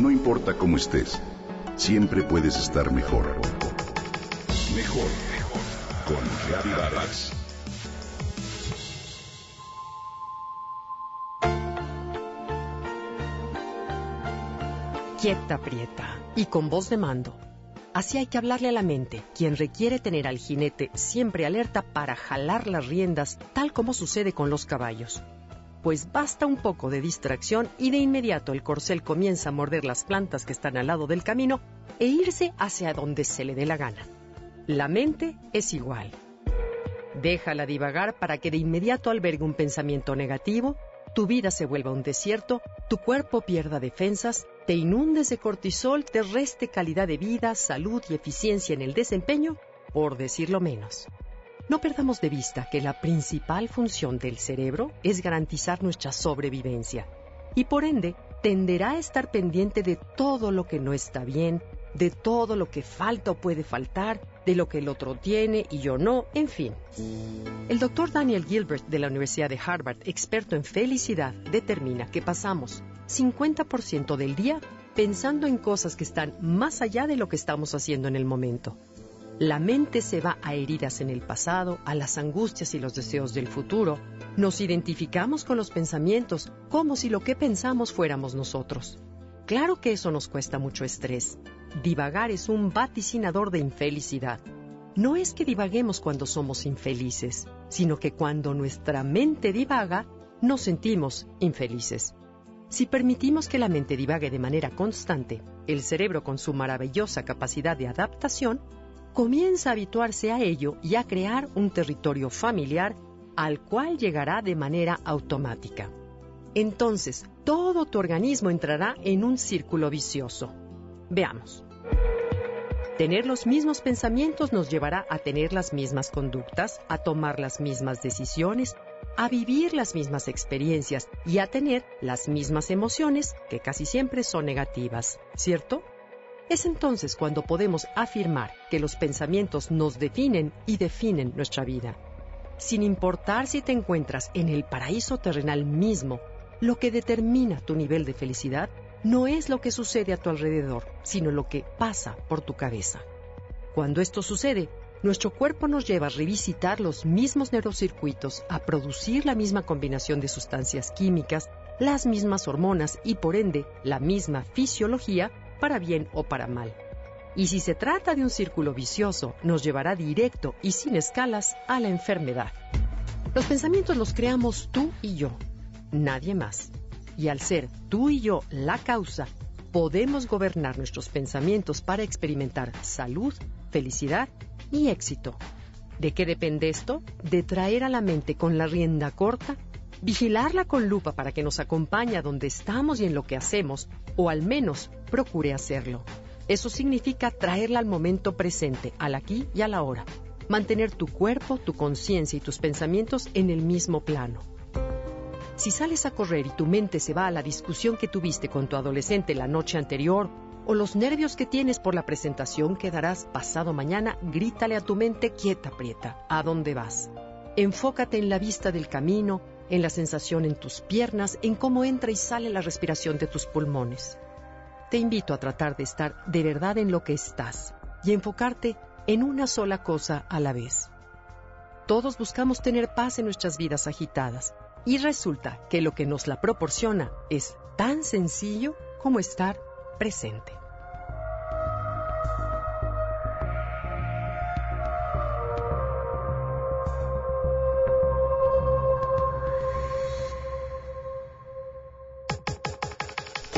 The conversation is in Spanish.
No importa cómo estés, siempre puedes estar mejor. Mejor, mejor. Con Reavivadas. Quieta, prieta. Y con voz de mando. Así hay que hablarle a la mente, quien requiere tener al jinete siempre alerta para jalar las riendas, tal como sucede con los caballos pues basta un poco de distracción y de inmediato el corcel comienza a morder las plantas que están al lado del camino e irse hacia donde se le dé la gana. La mente es igual. Déjala divagar para que de inmediato albergue un pensamiento negativo, tu vida se vuelva un desierto, tu cuerpo pierda defensas, te inundes de cortisol, te reste calidad de vida, salud y eficiencia en el desempeño, por decirlo menos. No perdamos de vista que la principal función del cerebro es garantizar nuestra sobrevivencia y por ende tenderá a estar pendiente de todo lo que no está bien, de todo lo que falta o puede faltar, de lo que el otro tiene y yo no, en fin. El doctor Daniel Gilbert de la Universidad de Harvard, experto en felicidad, determina que pasamos 50% del día pensando en cosas que están más allá de lo que estamos haciendo en el momento. La mente se va a heridas en el pasado, a las angustias y los deseos del futuro. Nos identificamos con los pensamientos como si lo que pensamos fuéramos nosotros. Claro que eso nos cuesta mucho estrés. Divagar es un vaticinador de infelicidad. No es que divaguemos cuando somos infelices, sino que cuando nuestra mente divaga, nos sentimos infelices. Si permitimos que la mente divague de manera constante, el cerebro con su maravillosa capacidad de adaptación comienza a habituarse a ello y a crear un territorio familiar al cual llegará de manera automática. Entonces, todo tu organismo entrará en un círculo vicioso. Veamos. Tener los mismos pensamientos nos llevará a tener las mismas conductas, a tomar las mismas decisiones, a vivir las mismas experiencias y a tener las mismas emociones que casi siempre son negativas, ¿cierto? Es entonces cuando podemos afirmar que los pensamientos nos definen y definen nuestra vida. Sin importar si te encuentras en el paraíso terrenal mismo, lo que determina tu nivel de felicidad no es lo que sucede a tu alrededor, sino lo que pasa por tu cabeza. Cuando esto sucede, nuestro cuerpo nos lleva a revisitar los mismos neurocircuitos, a producir la misma combinación de sustancias químicas, las mismas hormonas y por ende la misma fisiología para bien o para mal. Y si se trata de un círculo vicioso, nos llevará directo y sin escalas a la enfermedad. Los pensamientos los creamos tú y yo, nadie más. Y al ser tú y yo la causa, podemos gobernar nuestros pensamientos para experimentar salud, felicidad y éxito. ¿De qué depende esto? De traer a la mente con la rienda corta vigilarla con lupa para que nos acompañe donde estamos y en lo que hacemos, o al menos procure hacerlo. Eso significa traerla al momento presente, al aquí y a la hora. Mantener tu cuerpo, tu conciencia y tus pensamientos en el mismo plano. Si sales a correr y tu mente se va a la discusión que tuviste con tu adolescente la noche anterior, o los nervios que tienes por la presentación que darás pasado mañana, grítale a tu mente quieta, prieta, ¿a dónde vas? Enfócate en la vista del camino, en la sensación en tus piernas, en cómo entra y sale la respiración de tus pulmones. Te invito a tratar de estar de verdad en lo que estás y enfocarte en una sola cosa a la vez. Todos buscamos tener paz en nuestras vidas agitadas y resulta que lo que nos la proporciona es tan sencillo como estar presente.